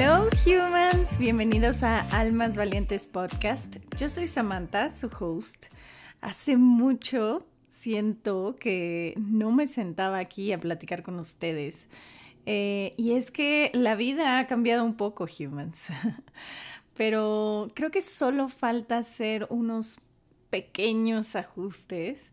Hello humans, bienvenidos a Almas Valientes Podcast. Yo soy Samantha, su host. Hace mucho siento que no me sentaba aquí a platicar con ustedes. Eh, y es que la vida ha cambiado un poco, humans. Pero creo que solo falta hacer unos pequeños ajustes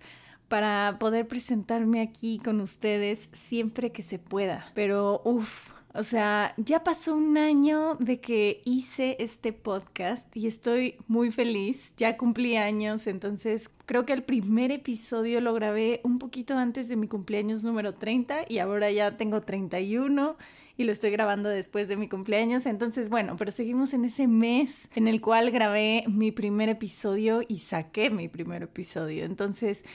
para poder presentarme aquí con ustedes siempre que se pueda. Pero, uff, o sea, ya pasó un año de que hice este podcast y estoy muy feliz. Ya cumplí años, entonces creo que el primer episodio lo grabé un poquito antes de mi cumpleaños número 30 y ahora ya tengo 31 y lo estoy grabando después de mi cumpleaños. Entonces, bueno, pero seguimos en ese mes en el cual grabé mi primer episodio y saqué mi primer episodio. Entonces,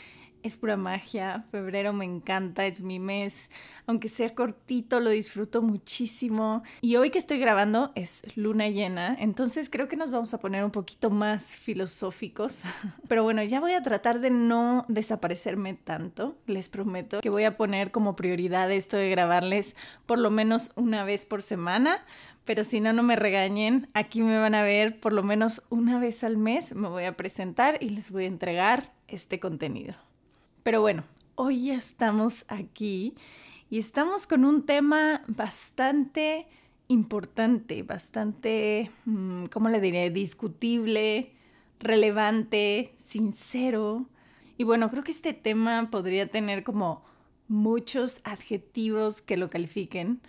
es pura magia. Febrero me encanta, es mi mes. Aunque sea cortito, lo disfruto muchísimo. Y hoy que estoy grabando es luna llena, entonces creo que nos vamos a poner un poquito más filosóficos. Pero bueno, ya voy a tratar de no desaparecerme tanto. Les prometo que voy a poner como prioridad esto de grabarles por lo menos una vez por semana. Pero si no, no me regañen. Aquí me van a ver por lo menos una vez al mes. Me voy a presentar y les voy a entregar este contenido. Pero bueno, hoy ya estamos aquí y estamos con un tema bastante importante, bastante, mm, ¿cómo le diré? Discutible, relevante, sincero. Y bueno, creo que este tema podría tener como muchos adjetivos que lo califiquen,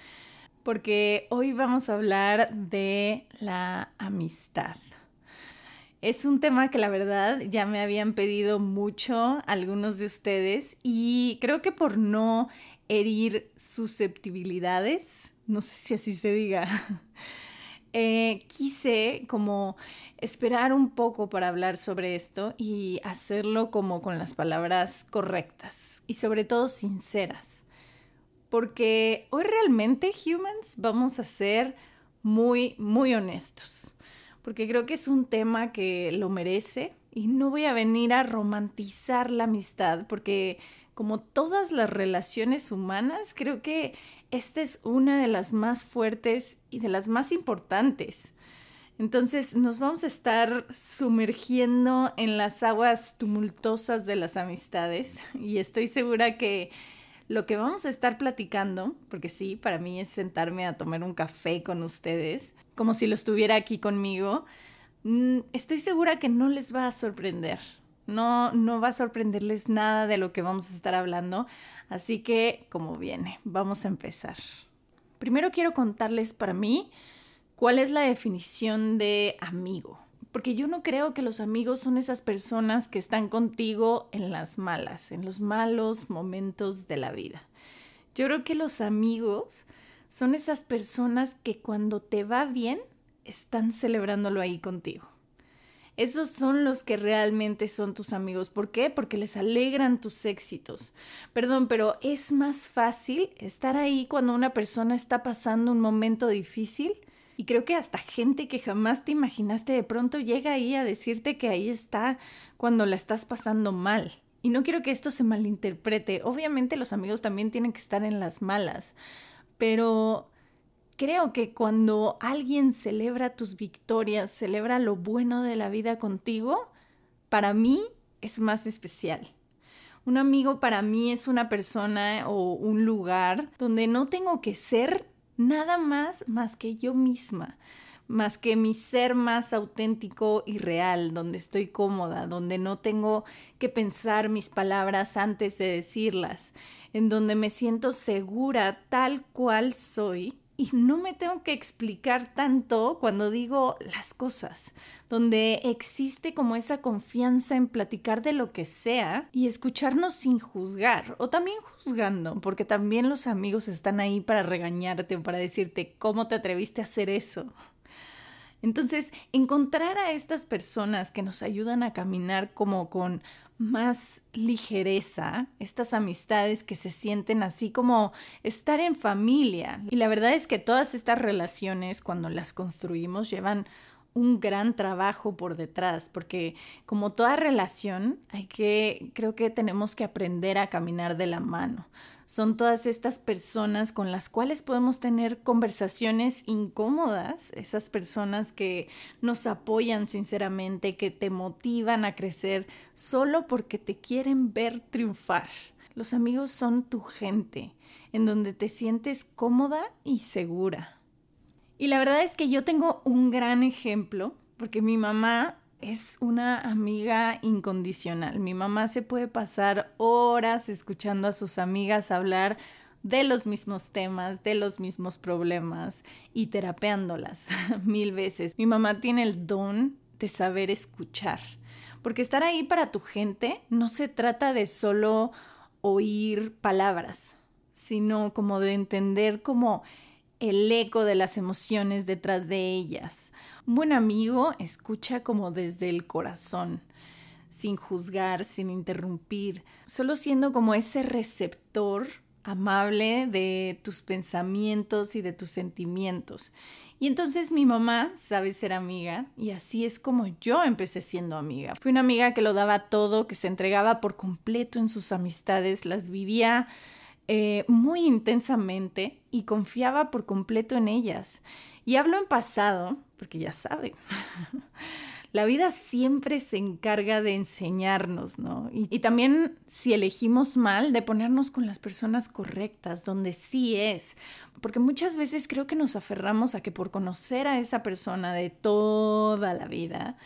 porque hoy vamos a hablar de la amistad. Es un tema que la verdad ya me habían pedido mucho algunos de ustedes y creo que por no herir susceptibilidades, no sé si así se diga, eh, quise como esperar un poco para hablar sobre esto y hacerlo como con las palabras correctas y sobre todo sinceras. Porque hoy realmente, humans, vamos a ser muy, muy honestos porque creo que es un tema que lo merece y no voy a venir a romantizar la amistad, porque como todas las relaciones humanas, creo que esta es una de las más fuertes y de las más importantes. Entonces nos vamos a estar sumergiendo en las aguas tumultuosas de las amistades y estoy segura que lo que vamos a estar platicando, porque sí, para mí es sentarme a tomar un café con ustedes, como si lo estuviera aquí conmigo, mm, estoy segura que no les va a sorprender. No, no va a sorprenderles nada de lo que vamos a estar hablando. Así que, como viene, vamos a empezar. Primero quiero contarles para mí cuál es la definición de amigo porque yo no creo que los amigos son esas personas que están contigo en las malas, en los malos momentos de la vida. Yo creo que los amigos son esas personas que cuando te va bien están celebrándolo ahí contigo. Esos son los que realmente son tus amigos. ¿Por qué? Porque les alegran tus éxitos. Perdón, pero es más fácil estar ahí cuando una persona está pasando un momento difícil y creo que hasta gente que jamás te imaginaste de pronto llega ahí a decirte que ahí está cuando la estás pasando mal. Y no quiero que esto se malinterprete. Obviamente los amigos también tienen que estar en las malas. Pero creo que cuando alguien celebra tus victorias, celebra lo bueno de la vida contigo, para mí es más especial. Un amigo para mí es una persona o un lugar donde no tengo que ser nada más más que yo misma, más que mi ser más auténtico y real, donde estoy cómoda, donde no tengo que pensar mis palabras antes de decirlas, en donde me siento segura tal cual soy y no me tengo que explicar tanto cuando digo las cosas, donde existe como esa confianza en platicar de lo que sea y escucharnos sin juzgar o también juzgando, porque también los amigos están ahí para regañarte o para decirte cómo te atreviste a hacer eso. Entonces, encontrar a estas personas que nos ayudan a caminar como con más ligereza, estas amistades que se sienten así como estar en familia. Y la verdad es que todas estas relaciones, cuando las construimos, llevan un gran trabajo por detrás, porque como toda relación, hay que, creo que tenemos que aprender a caminar de la mano. Son todas estas personas con las cuales podemos tener conversaciones incómodas, esas personas que nos apoyan sinceramente, que te motivan a crecer solo porque te quieren ver triunfar. Los amigos son tu gente, en donde te sientes cómoda y segura. Y la verdad es que yo tengo un gran ejemplo, porque mi mamá es una amiga incondicional. Mi mamá se puede pasar horas escuchando a sus amigas hablar de los mismos temas, de los mismos problemas y terapeándolas mil veces. Mi mamá tiene el don de saber escuchar, porque estar ahí para tu gente no se trata de solo oír palabras, sino como de entender como el eco de las emociones detrás de ellas. Un buen amigo escucha como desde el corazón, sin juzgar, sin interrumpir, solo siendo como ese receptor amable de tus pensamientos y de tus sentimientos. Y entonces mi mamá sabe ser amiga y así es como yo empecé siendo amiga. Fui una amiga que lo daba todo, que se entregaba por completo en sus amistades, las vivía eh, muy intensamente y confiaba por completo en ellas. Y hablo en pasado, porque ya sabe, la vida siempre se encarga de enseñarnos, ¿no? Y, y, también si elegimos mal, de ponernos con las personas correctas, donde sí es. Porque muchas veces creo que nos aferramos a que por conocer a esa persona de toda la vida,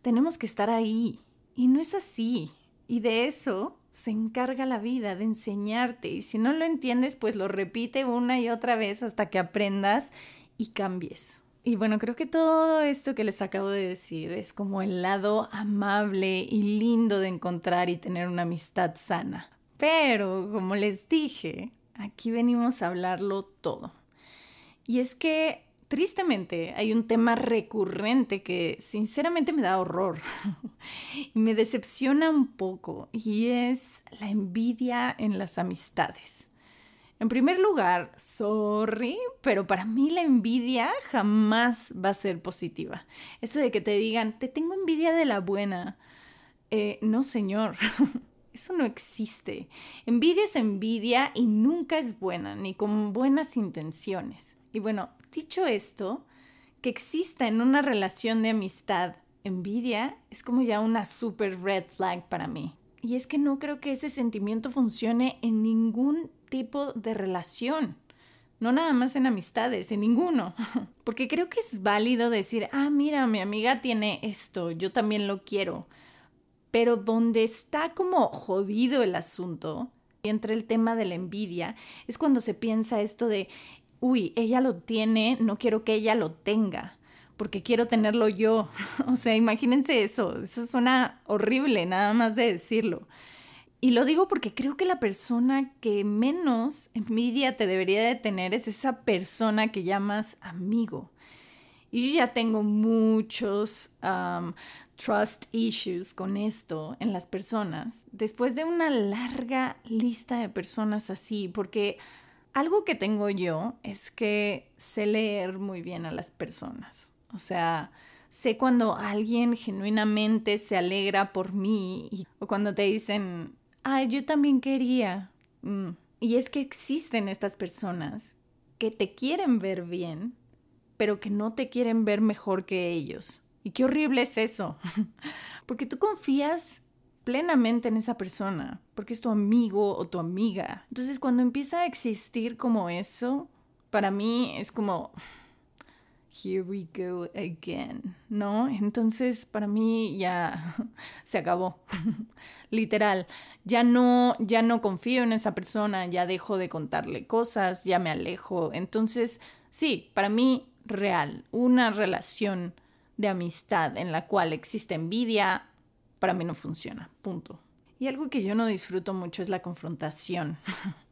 tenemos que estar ahí. Y no es así. Y de eso se encarga la vida de enseñarte y si no lo entiendes, pues lo repite una y otra vez hasta que aprendas y cambies. Y bueno, creo que todo esto que les acabo de decir es como el lado amable y lindo de encontrar y tener una amistad sana. Pero, como les dije, aquí venimos a hablarlo todo. Y es que tristemente hay un tema recurrente que sinceramente me da horror y me decepciona un poco y es la envidia en las amistades. En primer lugar, sorry, pero para mí la envidia jamás va a ser positiva. Eso de que te digan, te tengo envidia de la buena. Eh, no, señor. Eso no existe. Envidia es envidia y nunca es buena, ni con buenas intenciones. Y bueno, Dicho esto, que exista en una relación de amistad envidia es como ya una super red flag para mí. Y es que no creo que ese sentimiento funcione en ningún tipo de relación. No nada más en amistades, en ninguno. Porque creo que es válido decir, ah, mira, mi amiga tiene esto, yo también lo quiero. Pero donde está como jodido el asunto, entre el tema de la envidia, es cuando se piensa esto de, uy, ella lo tiene, no quiero que ella lo tenga, porque quiero tenerlo yo. o sea, imagínense eso, eso suena horrible, nada más de decirlo. Y lo digo porque creo que la persona que menos envidia te debería de tener es esa persona que llamas amigo. Y yo ya tengo muchos trust issues con esto en las personas, después de una larga lista de personas así, porque algo que tengo yo es que sé leer muy bien a las personas. O sea, sé cuando alguien genuinamente se alegra por mí o cuando te dicen, ay, yo también quería. Mm. Y es que existen estas personas que te quieren ver bien, pero que no te quieren ver mejor que ellos. Y qué horrible es eso. Porque tú confías plenamente en esa persona, porque es tu amigo o tu amiga. Entonces cuando empieza a existir como eso, para mí es como, here we go again, ¿no? Entonces para mí ya se acabó, literal. Ya no, ya no confío en esa persona, ya dejo de contarle cosas, ya me alejo. Entonces, sí, para mí real, una relación de amistad en la cual existe envidia, para mí no funciona, punto. Y algo que yo no disfruto mucho es la confrontación.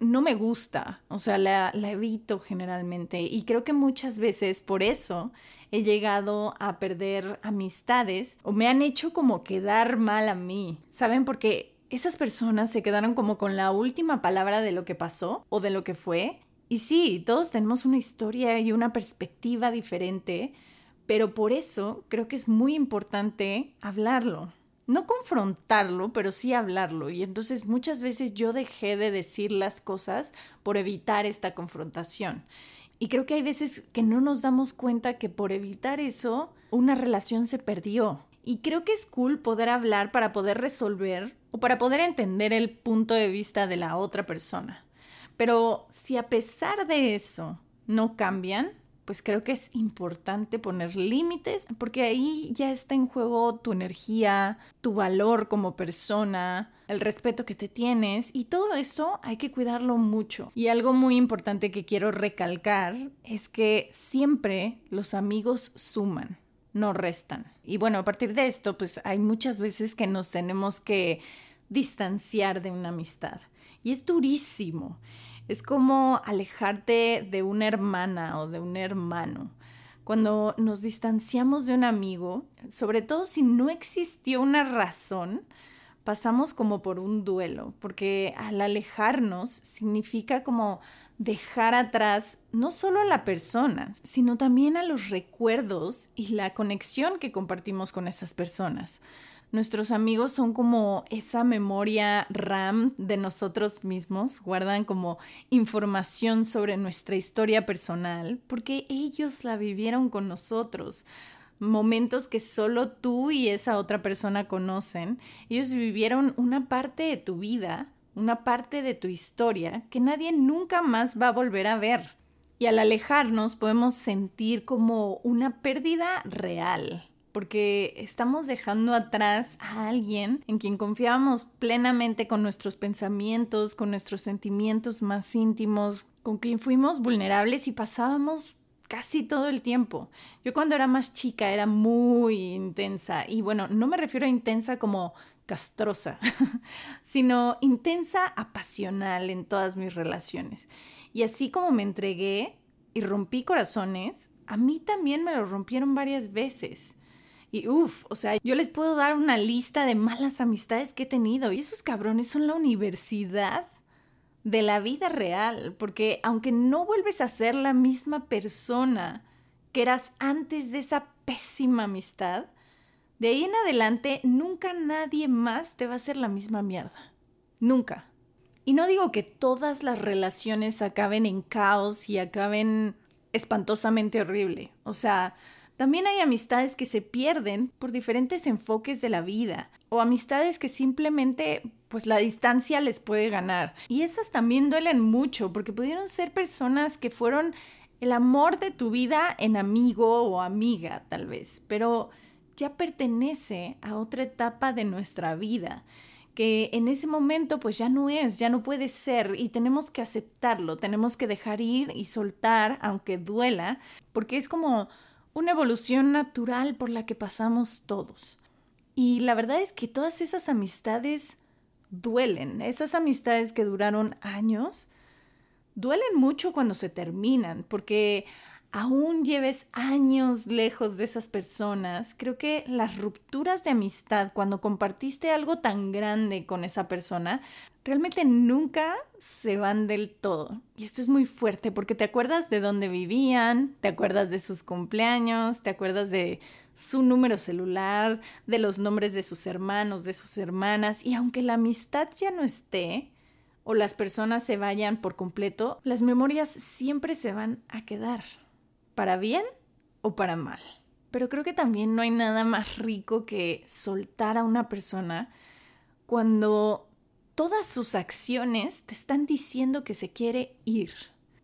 no me gusta, o sea, la, evito generalmente y creo que muchas veces por eso he llegado a perder amistades o me han hecho como quedar mal a mí, ¿saben? Porque esas personas se quedaron como con la última palabra de lo que pasó o de lo que fue. Y sí, todos tenemos una historia y una perspectiva diferente, Pero por eso creo que es muy importante hablarlo. No confrontarlo, pero sí hablarlo. Y entonces muchas veces yo dejé de decir las cosas por evitar esta confrontación. Y creo que hay veces que no nos damos cuenta que por evitar eso, una relación se perdió. Y creo que es cool poder hablar para poder resolver o para poder entender el punto de vista de la otra persona. Pero si a pesar de eso no cambian, pues creo que es importante poner límites porque ahí ya está en juego tu energía, tu valor como persona, el respeto que te tienes y todo eso hay que cuidarlo mucho. Y algo muy importante que quiero recalcar es que siempre los amigos suman, no restan. Y bueno, a partir de esto, pues hay muchas veces que nos tenemos que distanciar de una amistad. Y es durísimo. Es como alejarte de una hermana o de un hermano. Cuando nos distanciamos de un amigo, sobre todo si no existió una razón, pasamos como por un duelo, porque al alejarnos significa como dejar atrás no solo a la persona, sino también a los recuerdos y la conexión que compartimos con esas personas. Nuestros amigos son como esa memoria RAM de nosotros mismos, guardan como información sobre nuestra historia personal, porque ellos la vivieron con nosotros. Momentos que solo tú y esa otra persona conocen. Ellos vivieron una parte de tu vida, una parte de tu historia que nadie nunca más va a volver a ver. Y al alejarnos podemos sentir como una pérdida real, porque estamos dejando atrás a alguien en quien confiábamos plenamente con nuestros pensamientos, con nuestros sentimientos más íntimos, con quien fuimos vulnerables y pasábamos casi todo el tiempo. Yo cuando era más chica era muy intensa y bueno, no me refiero a intensa como castrosa, sino intensa, apasional en todas mis relaciones. Y así como me entregué y rompí corazones, a mí también me lo rompieron varias veces. Y uff, o sea, yo les puedo dar una lista de malas amistades que he tenido. Y esos cabrones son la universidad de la vida real. Porque aunque no vuelves a ser la misma persona que eras antes de esa pésima amistad, de ahí en adelante nunca nadie más te va a hacer la misma mierda. Nunca. Y no digo que todas las relaciones acaben en caos y acaben espantosamente horrible. O sea, también hay amistades que se pierden por diferentes enfoques de la vida o amistades que simplemente pues la distancia les puede ganar. Y esas también duelen mucho porque pudieron ser personas que fueron el amor de tu vida en amigo o amiga tal vez, pero ya pertenece a otra etapa de nuestra vida que en ese momento pues ya no es, ya no puede ser y tenemos que aceptarlo, tenemos que dejar ir y soltar aunque duela, porque es como una evolución natural por la que pasamos todos. Y la verdad es que todas esas amistades duelen, esas amistades que duraron años, duelen mucho cuando se terminan, porque aún lleves años lejos de esas personas, creo que las rupturas de amistad, cuando compartiste algo tan grande con esa persona, realmente nunca se van del todo. Y esto es muy fuerte porque te acuerdas de dónde vivían, te acuerdas de sus cumpleaños, te acuerdas de su número celular, de los nombres de sus hermanos, de sus hermanas, y aunque la amistad ya no esté, o las personas se vayan por completo, las memorias siempre se van a quedar para bien o para mal. Pero creo que también no hay nada más rico que soltar a una persona cuando todas sus acciones te están diciendo que se quiere ir.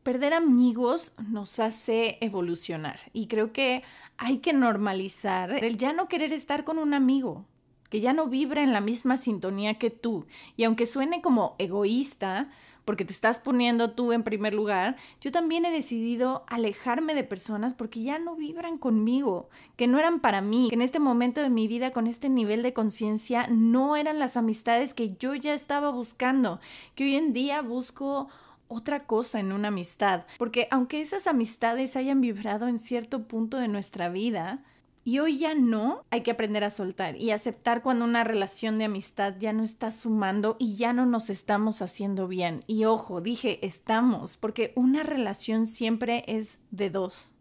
Perder amigos nos hace evolucionar y creo que hay que normalizar el ya no querer estar con un amigo, que ya no vibra en la misma sintonía que tú. Y aunque suene como egoísta, porque te estás poniendo tú en primer lugar, yo también he decidido alejarme de personas porque ya no vibran conmigo, que no eran para mí, que en este momento de mi vida con este nivel de conciencia no eran las amistades que yo ya estaba buscando, que hoy en día busco otra cosa en una amistad, porque aunque esas amistades hayan vibrado en cierto punto de nuestra vida, y hoy ya no, hay que aprender a soltar y aceptar cuando una relación de amistad ya no está sumando y ya no nos estamos haciendo bien. Y ojo, dije estamos, porque una relación siempre es de dos.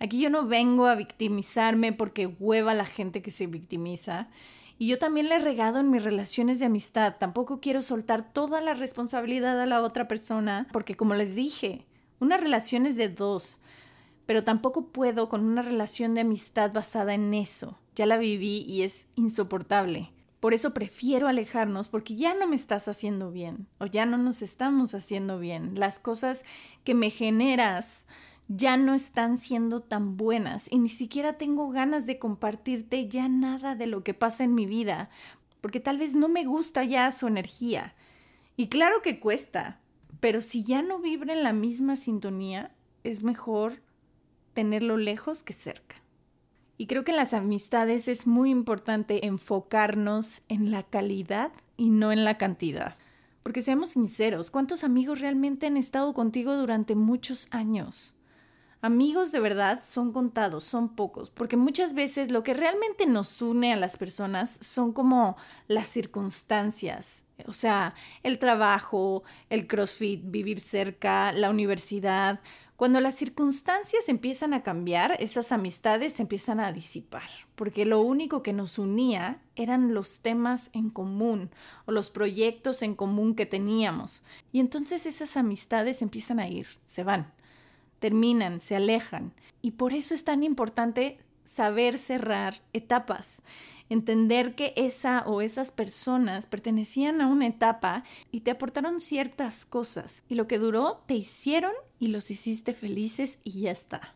Aquí yo no vengo a victimizarme porque hueva la gente que se victimiza. Y yo también le he regado en mis relaciones de amistad. Tampoco quiero soltar toda la responsabilidad a la otra persona porque como les dije, una relación es de dos. Pero tampoco puedo con una relación de amistad basada en eso. Ya la viví y es insoportable. Por eso prefiero alejarnos porque ya no me estás haciendo bien o ya no nos estamos haciendo bien. Las cosas que me generas ya no están siendo tan buenas y ni siquiera tengo ganas de compartirte ya nada de lo que pasa en mi vida porque tal vez no me gusta ya su energía. Y claro que cuesta, pero si ya no vibra en la misma sintonía, es mejor tenerlo lejos que cerca. Y creo que en las amistades es muy importante enfocarnos en la calidad y no en la cantidad. Porque seamos sinceros, ¿cuántos amigos realmente han estado contigo durante muchos años? Amigos de verdad son contados, son pocos, porque muchas veces lo que realmente nos une a las personas son como las circunstancias, o sea, el trabajo, el CrossFit, vivir cerca, la universidad, cuando las circunstancias empiezan a cambiar, esas amistades empiezan a disipar, porque lo único que nos unía eran los temas en común o los proyectos en común que teníamos. Y entonces esas amistades empiezan a ir, se van, terminan, se alejan. Y por eso es tan importante saber cerrar etapas entender que esa o esas personas pertenecían a una etapa y te aportaron ciertas cosas y lo que duró te hicieron y los hiciste felices y ya está.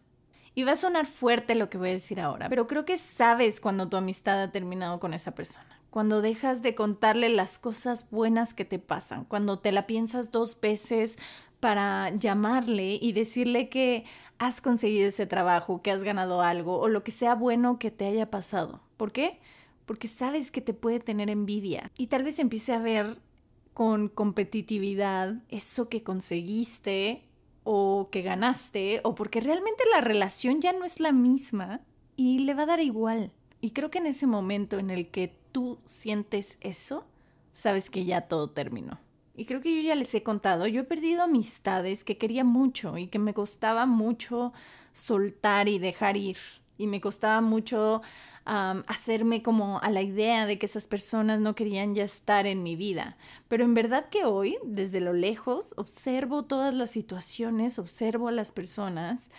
Y va a sonar fuerte lo que voy a decir ahora, pero creo que sabes cuando tu amistad ha terminado con esa persona. Cuando dejas de contarle las cosas buenas que te pasan, cuando te la piensas dos veces para llamarle y decirle que has conseguido ese trabajo, que has ganado algo o lo que sea bueno que te haya pasado. ¿Por qué? Porque sabes que te puede tener envidia y tal vez empiece a ver con competitividad eso que conseguiste o que ganaste o porque realmente la relación ya no es la misma y le va a dar igual. Y creo que en ese momento en el que tú sientes eso, sabes que ya todo terminó. Y creo que yo ya les he contado, yo he perdido amistades que quería mucho y que me costaba mucho soltar y dejar ir. Y me costaba mucho hacerme como a la idea de que esas personas no querían ya estar en mi vida. Pero en verdad que hoy, desde lo lejos, observo todas las situaciones, observo a las personas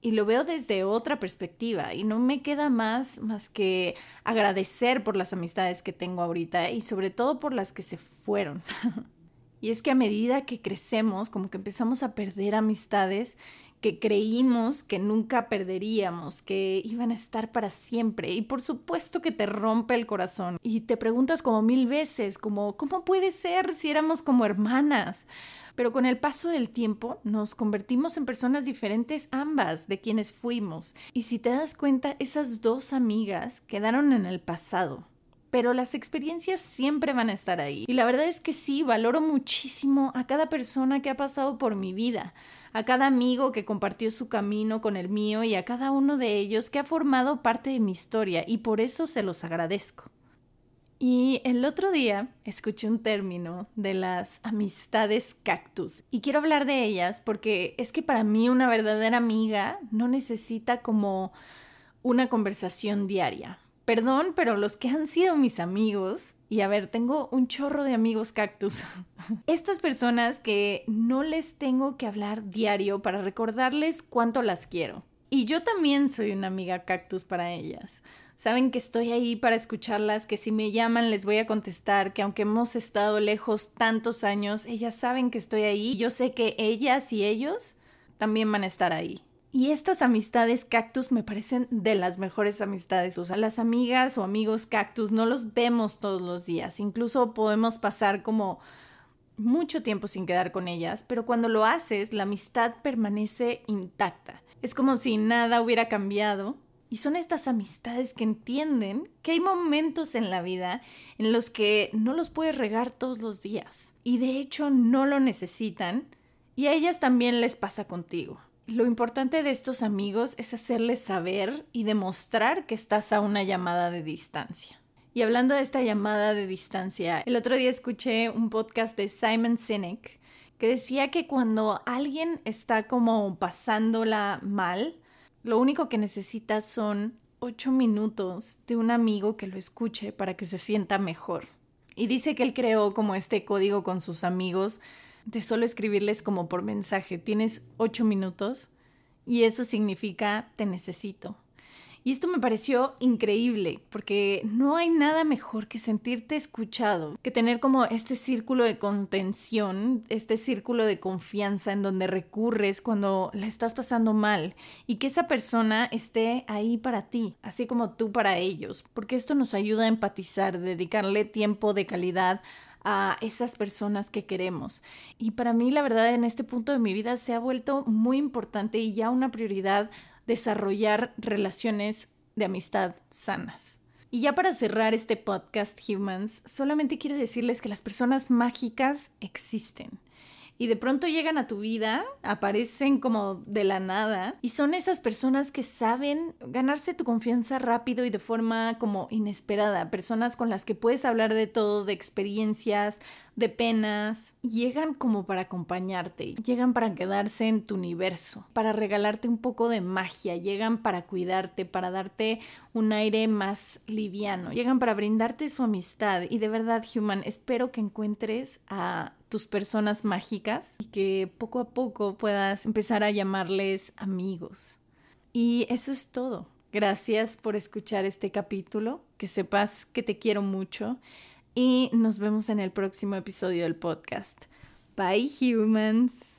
y lo veo desde otra perspectiva y no me queda más más que agradecer por las amistades que tengo ahorita y sobre todo por las que se fueron. y es que a medida que crecemos, como que empezamos a perder amistades que creímos que nunca perderíamos, que iban a estar para siempre. Y por supuesto que te rompe el corazón. Y te preguntas como mil veces, como, ¿cómo puede ser si éramos como hermanas? Pero con el paso del tiempo nos convertimos en personas diferentes ambas de quienes fuimos. Y si te das cuenta, esas dos amigas quedaron en el pasado pero las experiencias siempre van a estar ahí. Y la verdad es que sí, valoro muchísimo a cada persona que ha pasado por mi vida, a cada amigo que compartió su camino con el mío y a cada uno de ellos que ha formado parte de mi historia y por eso se los agradezco. Y el otro día escuché un término de las amistades cactus y quiero hablar de ellas porque es que para mí una verdadera amiga no necesita como una conversación diaria Perdón, pero los que han sido mis amigos, y a ver, tengo un chorro de amigos cactus. Estas personas que no les tengo que hablar diario para recordarles cuánto las quiero. Y yo también soy una amiga cactus para ellas. Saben que estoy ahí para escucharlas, que si me llaman les voy a contestar, que aunque hemos estado lejos tantos años, ellas saben que estoy ahí yo sé que ellas y ellos también van a estar ahí. Y estas amistades cactus me parecen de las mejores amistades. O sea, las amigas o amigos cactus no los vemos todos los días. Incluso podemos pasar como mucho tiempo sin quedar con ellas, pero cuando lo haces, la amistad permanece intacta. Es como si nada hubiera cambiado. Y son estas amistades que entienden que hay momentos en la vida en los que no los puedes regar todos los días. Y de hecho no lo necesitan. Y a ellas también les pasa contigo. Lo importante de estos amigos es hacerles saber y demostrar que estás a una llamada de distancia. Y hablando de esta llamada de distancia, el otro día escuché un podcast de Simon Sinek que decía que cuando alguien está como pasándola mal, Lo único que necesitas son ocho minutos de un amigo que lo escuche para que se sienta mejor. Y dice que él creó como este código con sus amigos de solo escribirles como por mensaje. Tienes ocho minutos y eso significa te necesito. Y esto me pareció increíble, porque no hay nada mejor que sentirte escuchado, que tener como este círculo de contención, este círculo de confianza en donde recurres cuando la estás pasando mal y que esa persona esté ahí para ti, así como tú para ellos, porque esto nos ayuda a empatizar, dedicarle tiempo de calidad a esas personas que queremos. Y para mí, la verdad, en este punto de mi vida se ha vuelto muy importante y ya una prioridad desarrollar relaciones de amistad sanas. Y ya para cerrar este podcast Humans, solamente quiero decirles que las personas mágicas existen y de pronto llegan a tu vida, aparecen como de la nada y son esas personas que saben ganarse tu confianza rápido y de forma como inesperada, personas con las que puedes hablar de todo, de experiencias, de penas, llegan como para acompañarte, llegan para quedarse en tu universo, para regalarte un poco de magia, llegan para cuidarte, para darte un aire más liviano, llegan para brindarte su amistad y de verdad, Human, espero que encuentres a tus personas mágicas y que poco a poco puedas empezar a llamarles amigos. Y eso es todo. Gracias por escuchar este capítulo, que sepas que te quiero mucho y nos vemos en el próximo episodio del podcast. Bye humans.